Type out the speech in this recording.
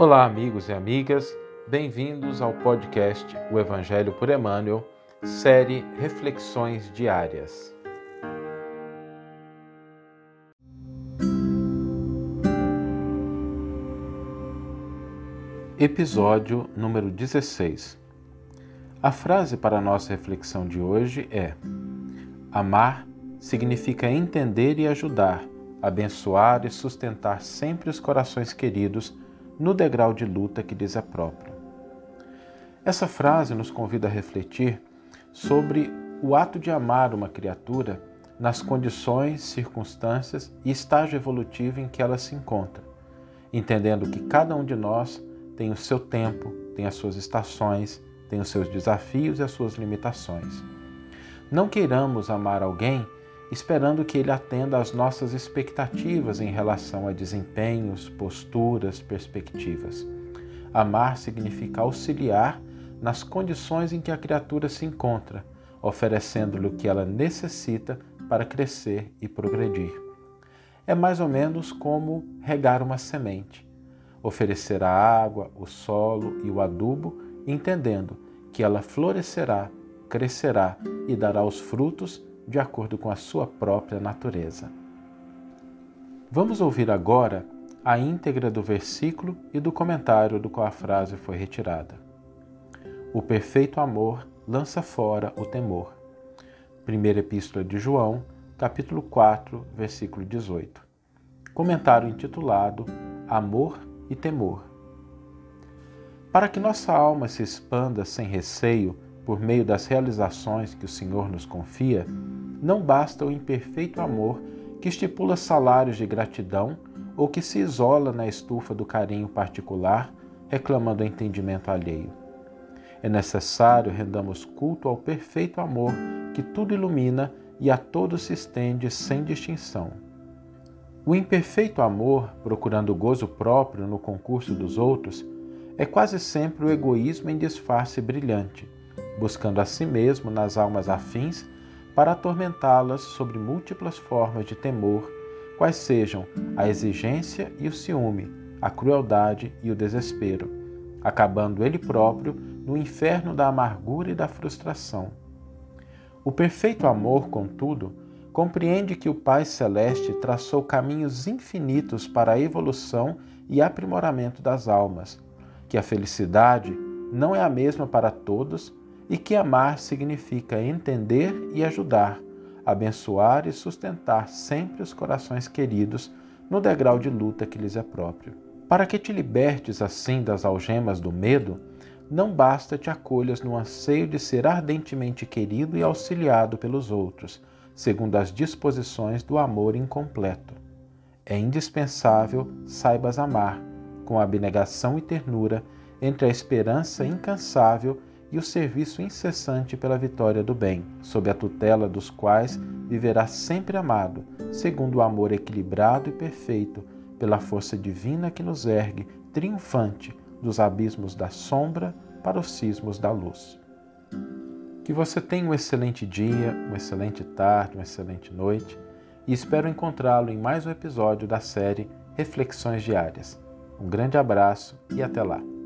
Olá, amigos e amigas, bem-vindos ao podcast O Evangelho por Emmanuel, série Reflexões Diárias. Episódio número 16. A frase para a nossa reflexão de hoje é: Amar significa entender e ajudar, abençoar e sustentar sempre os corações queridos no degrau de luta que lhes é próprio. Essa frase nos convida a refletir sobre o ato de amar uma criatura nas condições, circunstâncias e estágio evolutivo em que ela se encontra, entendendo que cada um de nós tem o seu tempo, tem as suas estações, tem os seus desafios e as suas limitações. Não queiramos amar alguém esperando que ele atenda às nossas expectativas em relação a desempenhos, posturas, perspectivas. Amar significa auxiliar nas condições em que a criatura se encontra, oferecendo-lhe o que ela necessita para crescer e progredir. É mais ou menos como regar uma semente, oferecer a água, o solo e o adubo, entendendo que ela florescerá, crescerá e dará os frutos de acordo com a sua própria natureza. Vamos ouvir agora a íntegra do versículo e do comentário do qual a frase foi retirada. O perfeito amor lança fora o temor. Primeira Epístola de João, capítulo 4, versículo 18. Comentário intitulado Amor e Temor. Para que nossa alma se expanda sem receio por meio das realizações que o Senhor nos confia, não basta o imperfeito amor que estipula salários de gratidão ou que se isola na estufa do carinho particular, reclamando entendimento alheio. É necessário rendamos culto ao perfeito amor que tudo ilumina e a todos se estende sem distinção. O imperfeito amor, procurando gozo próprio no concurso dos outros, é quase sempre o egoísmo em disfarce brilhante buscando a si mesmo nas almas afins para atormentá-las sobre múltiplas formas de temor, quais sejam a exigência e o ciúme, a crueldade e o desespero, acabando ele próprio no inferno da amargura e da frustração. O perfeito amor, contudo, compreende que o Pai Celeste traçou caminhos infinitos para a evolução e aprimoramento das almas, que a felicidade não é a mesma para todos e que amar significa entender e ajudar, abençoar e sustentar sempre os corações queridos no degrau de luta que lhes é próprio. Para que te libertes assim das algemas do medo, não basta te acolhas no anseio de ser ardentemente querido e auxiliado pelos outros, segundo as disposições do amor incompleto. É indispensável saibas amar, com abnegação e ternura, entre a esperança incansável e o serviço incessante pela vitória do bem, sob a tutela dos quais viverá sempre amado, segundo o amor equilibrado e perfeito, pela força divina que nos ergue, triunfante, dos abismos da sombra para os cismos da luz. Que você tenha um excelente dia, uma excelente tarde, uma excelente noite e espero encontrá-lo em mais um episódio da série Reflexões Diárias. Um grande abraço e até lá!